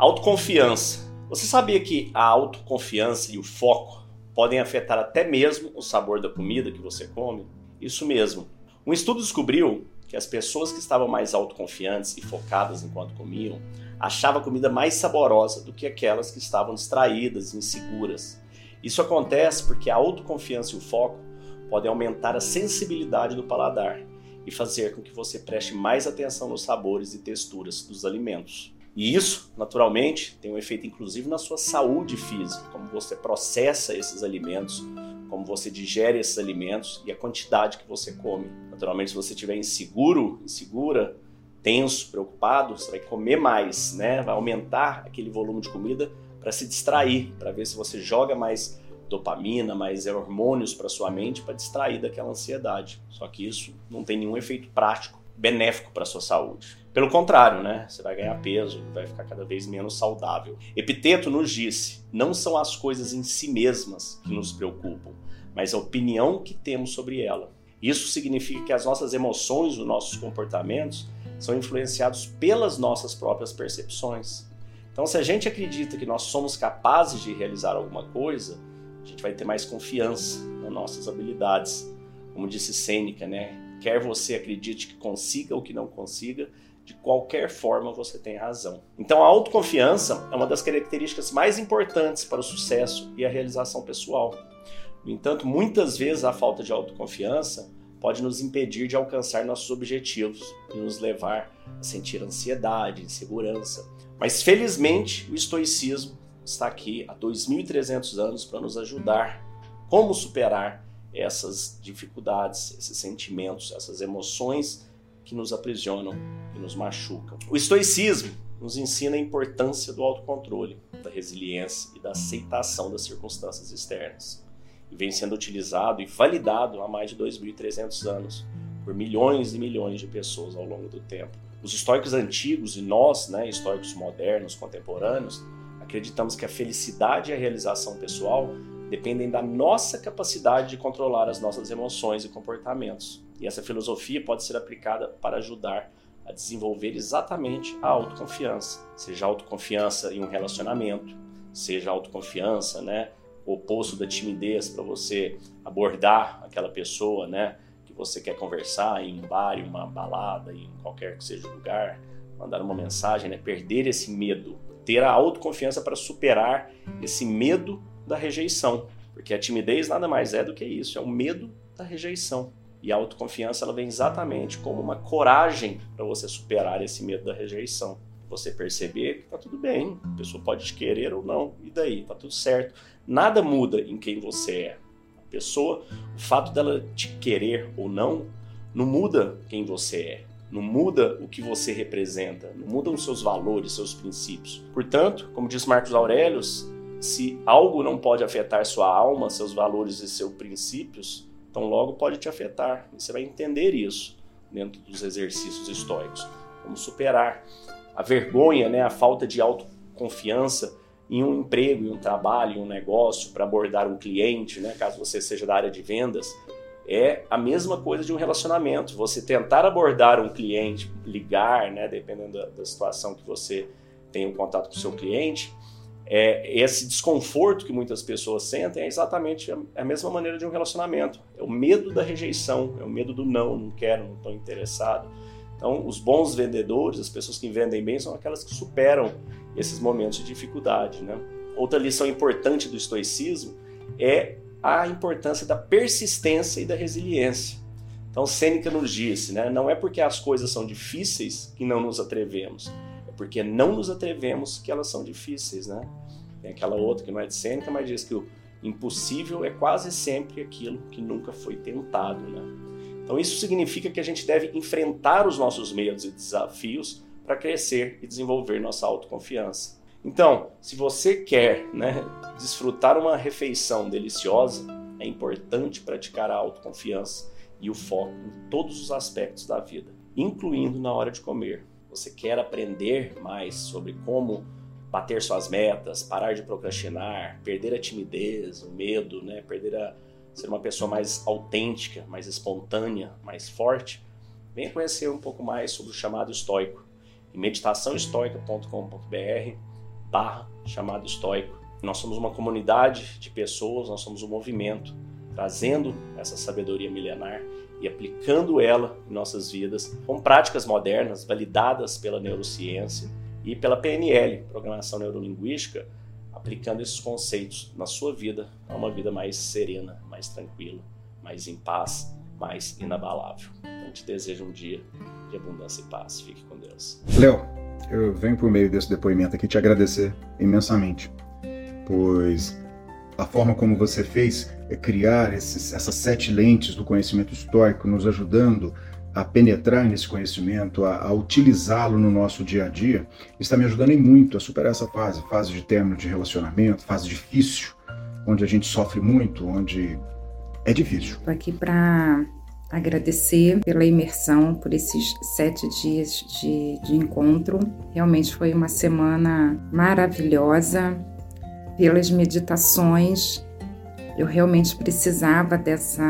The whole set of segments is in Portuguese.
Autoconfiança. Você sabia que a autoconfiança e o foco podem afetar até mesmo o sabor da comida que você come? Isso mesmo. Um estudo descobriu que as pessoas que estavam mais autoconfiantes e focadas enquanto comiam achavam a comida mais saborosa do que aquelas que estavam distraídas e inseguras. Isso acontece porque a autoconfiança e o foco podem aumentar a sensibilidade do paladar e fazer com que você preste mais atenção nos sabores e texturas dos alimentos. E isso, naturalmente, tem um efeito inclusive na sua saúde física, como você processa esses alimentos, como você digere esses alimentos e a quantidade que você come. Naturalmente, se você estiver inseguro, insegura, tenso, preocupado, você vai comer mais, né? Vai aumentar aquele volume de comida para se distrair, para ver se você joga mais dopamina, mais hormônios para sua mente para distrair daquela ansiedade. Só que isso não tem nenhum efeito prático benéfico para sua saúde. Pelo contrário, né? Você vai ganhar peso, vai ficar cada vez menos saudável. Epiteto nos disse: não são as coisas em si mesmas que nos preocupam, mas a opinião que temos sobre ela. Isso significa que as nossas emoções, os nossos comportamentos são influenciados pelas nossas próprias percepções. Então, se a gente acredita que nós somos capazes de realizar alguma coisa, a gente vai ter mais confiança nas nossas habilidades. Como disse Sêneca, né? Quer você acredite que consiga ou que não consiga, de qualquer forma você tem razão. Então, a autoconfiança é uma das características mais importantes para o sucesso e a realização pessoal. No entanto, muitas vezes a falta de autoconfiança pode nos impedir de alcançar nossos objetivos e nos levar a sentir ansiedade, insegurança. Mas felizmente o estoicismo está aqui há 2.300 anos para nos ajudar como superar essas dificuldades, esses sentimentos, essas emoções que nos aprisionam e nos machucam. O estoicismo nos ensina a importância do autocontrole, da resiliência e da aceitação das circunstâncias externas e vem sendo utilizado e validado há mais de 2.300 anos por milhões e milhões de pessoas ao longo do tempo. Os históricos antigos e nós, né, históricos modernos, contemporâneos, acreditamos que a felicidade e a realização pessoal dependem da nossa capacidade de controlar as nossas emoções e comportamentos. E essa filosofia pode ser aplicada para ajudar a desenvolver exatamente a autoconfiança, seja autoconfiança em um relacionamento, seja autoconfiança, né, o oposto da timidez para você abordar aquela pessoa, né? Que você quer conversar em um bar, em uma balada, em qualquer que seja o lugar, mandar uma mensagem, né? Perder esse medo, ter a autoconfiança para superar esse medo da rejeição, porque a timidez nada mais é do que isso, é o medo da rejeição. E a autoconfiança ela vem exatamente como uma coragem para você superar esse medo da rejeição você perceber que tá tudo bem, a pessoa pode te querer ou não, e daí, tá tudo certo. Nada muda em quem você é. A pessoa, o fato dela te querer ou não, não muda quem você é. Não muda o que você representa, não mudam os seus valores, seus princípios. Portanto, como diz Marcos Aurelius, se algo não pode afetar sua alma, seus valores e seus princípios, então logo pode te afetar. E você vai entender isso dentro dos exercícios estoicos. Vamos superar a vergonha, né, a falta de autoconfiança em um emprego, em um trabalho, em um negócio, para abordar um cliente, né, caso você seja da área de vendas, é a mesma coisa de um relacionamento. Você tentar abordar um cliente, ligar, né, dependendo da, da situação que você tem o um contato com o seu cliente, é, esse desconforto que muitas pessoas sentem é exatamente a, a, mesma maneira de um relacionamento. É o medo da rejeição, é o medo do não, não quero, não estou interessado. Então, os bons vendedores, as pessoas que vendem bem, são aquelas que superam esses momentos de dificuldade. Né? Outra lição importante do estoicismo é a importância da persistência e da resiliência. Então, Sêneca nos disse, né, não é porque as coisas são difíceis que não nos atrevemos, é porque não nos atrevemos que elas são difíceis. Né? Tem aquela outra que não é de Sêneca, mas diz que o impossível é quase sempre aquilo que nunca foi tentado. Né? Então, isso significa que a gente deve enfrentar os nossos medos e desafios para crescer e desenvolver nossa autoconfiança. Então, se você quer né, desfrutar uma refeição deliciosa, é importante praticar a autoconfiança e o foco em todos os aspectos da vida, incluindo na hora de comer. Você quer aprender mais sobre como bater suas metas, parar de procrastinar, perder a timidez, o medo, né, perder a ser uma pessoa mais autêntica, mais espontânea, mais forte, venha conhecer um pouco mais sobre o chamado estoico. Em meditaçãoestoica.com.br barra chamado estoico. Nós somos uma comunidade de pessoas, nós somos um movimento trazendo essa sabedoria milenar e aplicando ela em nossas vidas com práticas modernas validadas pela neurociência e pela PNL, Programação Neurolinguística, aplicando esses conceitos na sua vida a uma vida mais serena, mais tranquila, mais em paz, mais inabalável. Então te desejo um dia de abundância e paz. Fique com Deus. Léo, eu venho por meio desse depoimento aqui te agradecer imensamente, pois a forma como você fez é criar esses, essas sete lentes do conhecimento histórico, nos ajudando a penetrar nesse conhecimento, a, a utilizá-lo no nosso dia a dia, está me ajudando muito a superar essa fase, fase de término de relacionamento, fase difícil, onde a gente sofre muito, onde é difícil. Estou aqui para agradecer pela imersão, por esses sete dias de, de encontro. Realmente foi uma semana maravilhosa. Pelas meditações, eu realmente precisava dessa,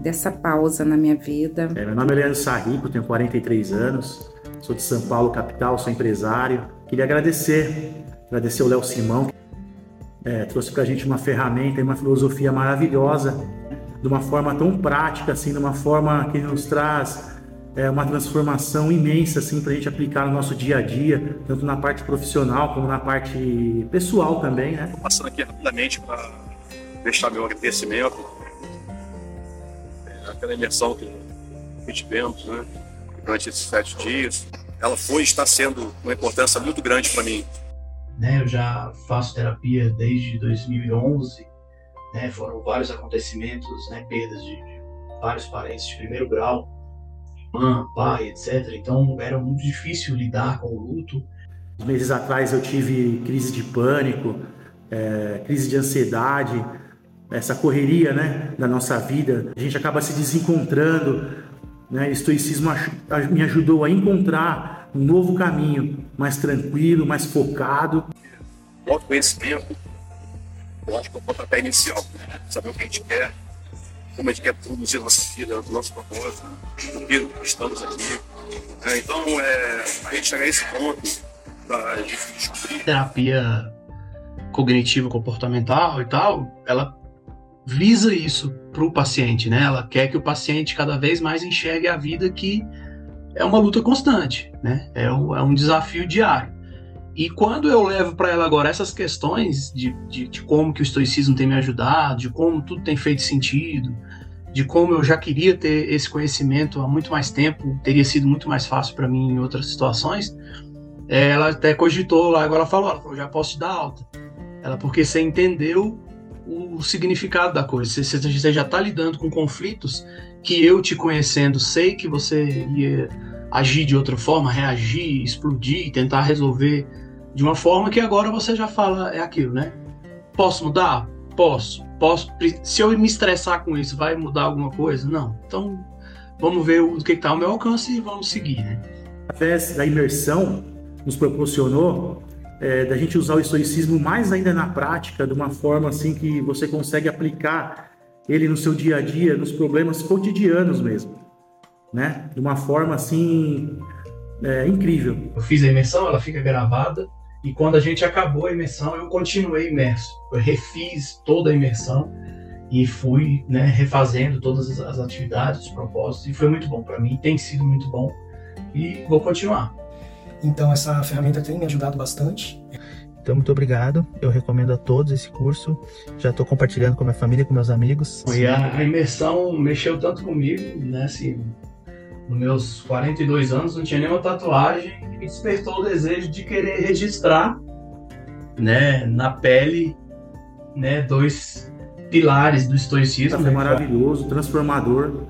dessa pausa na minha vida. É, meu nome é Leandro Sarrico, tenho 43 anos, sou de São Paulo, capital, sou empresário. Queria agradecer, agradecer o Léo Simão, é, trouxe para a gente uma ferramenta e uma filosofia maravilhosa de uma forma tão prática, assim, de uma forma que nos traz é, uma transformação imensa, assim, para a gente aplicar no nosso dia a dia, tanto na parte profissional como na parte pessoal também, né? Passando aqui rapidamente para deixar meu agradecimento é, aquela imersão que tivemos, né, durante esses sete dias, ela foi e está sendo uma importância muito grande para mim. Né, eu já faço terapia desde 2011 né? Foram vários acontecimentos, né? Perdas de, de vários parentes de primeiro grau, irmã, pai, etc. Então era muito difícil lidar com o luto. Meses atrás eu tive crise de pânico, é, crise de ansiedade, essa correria, né, da nossa vida. A gente acaba se desencontrando, né? O estoicismo me ajudou a encontrar um novo caminho, mais tranquilo, mais focado. O autoconhecimento eu acho que é o pontapé inicial. Saber o que a gente quer, como a gente quer produzir nossa vida, o nosso propósito, o que estamos aqui. É, então, é, a gente chegar a esse ponto da, de descobrir. Terapia cognitivo comportamental e tal, ela visa isso para o paciente, né? Ela quer que o paciente cada vez mais enxergue a vida que é uma luta constante, né? É um, é um desafio diário. E quando eu levo para ela agora essas questões de, de, de, como que o estoicismo tem me ajudado, de como tudo tem feito sentido, de como eu já queria ter esse conhecimento há muito mais tempo, teria sido muito mais fácil para mim em outras situações, é, ela até cogitou lá, agora ela falou, ela falou, já posso te dar alta. Ela, porque você entendeu o significado da coisa, você, você já está lidando com conflitos que eu te conhecendo sei que você ia agir de outra forma, reagir, explodir, tentar resolver de uma forma que agora você já fala é aquilo, né? Posso mudar? Posso. Posso. Se eu me estressar com isso, vai mudar alguma coisa? Não. Então, vamos ver o que está ao meu alcance e vamos seguir, né? Da imersão, nos proporcionou é, da gente usar o estoicismo mais ainda na prática, de uma forma assim que você consegue aplicar ele no seu dia a dia, nos problemas cotidianos mesmo, né? De uma forma assim é, incrível. Eu fiz a imersão, ela fica gravada e quando a gente acabou a imersão, eu continuei imerso. Eu refiz toda a imersão e fui né, refazendo todas as atividades, os propósitos, e foi muito bom para mim, tem sido muito bom e vou continuar. Então, essa ferramenta tem me ajudado bastante. Então, muito obrigado. Eu recomendo a todos esse curso. Já estou compartilhando com a minha família, com meus amigos. E a, a imersão mexeu tanto comigo, né? Assim, nos meus 42 anos, não tinha nenhuma tatuagem e me despertou o desejo de querer registrar, né, na pele, né, dois pilares do estoicismo. É maravilhoso, transformador,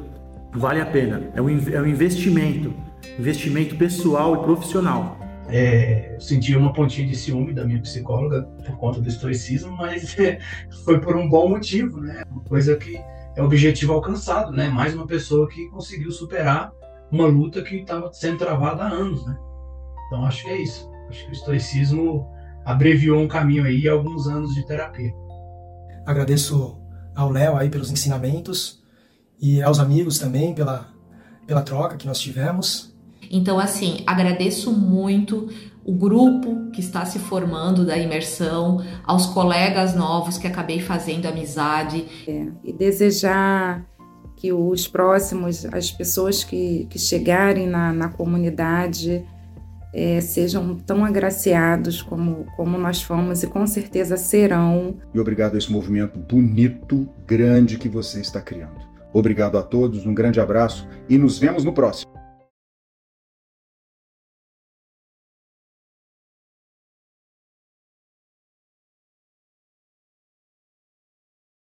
vale a pena. É um, é um investimento, investimento pessoal e profissional. É, eu senti uma pontinha de ciúme da minha psicóloga por conta do estoicismo, mas é, foi por um bom motivo, né? Uma coisa que é objetivo alcançado, né? Mais uma pessoa que conseguiu superar uma luta que estava sendo travada há anos, né? Então acho que é isso. Acho que o estoicismo abreviou um caminho aí, alguns anos de terapia. Agradeço ao Léo aí pelos ensinamentos e aos amigos também pela, pela troca que nós tivemos. Então, assim, agradeço muito o grupo que está se formando da imersão, aos colegas novos que acabei fazendo amizade. É, e desejar que os próximos, as pessoas que, que chegarem na, na comunidade, é, sejam tão agraciados como, como nós fomos e com certeza serão. E obrigado a esse movimento bonito, grande que você está criando. Obrigado a todos, um grande abraço e nos vemos no próximo.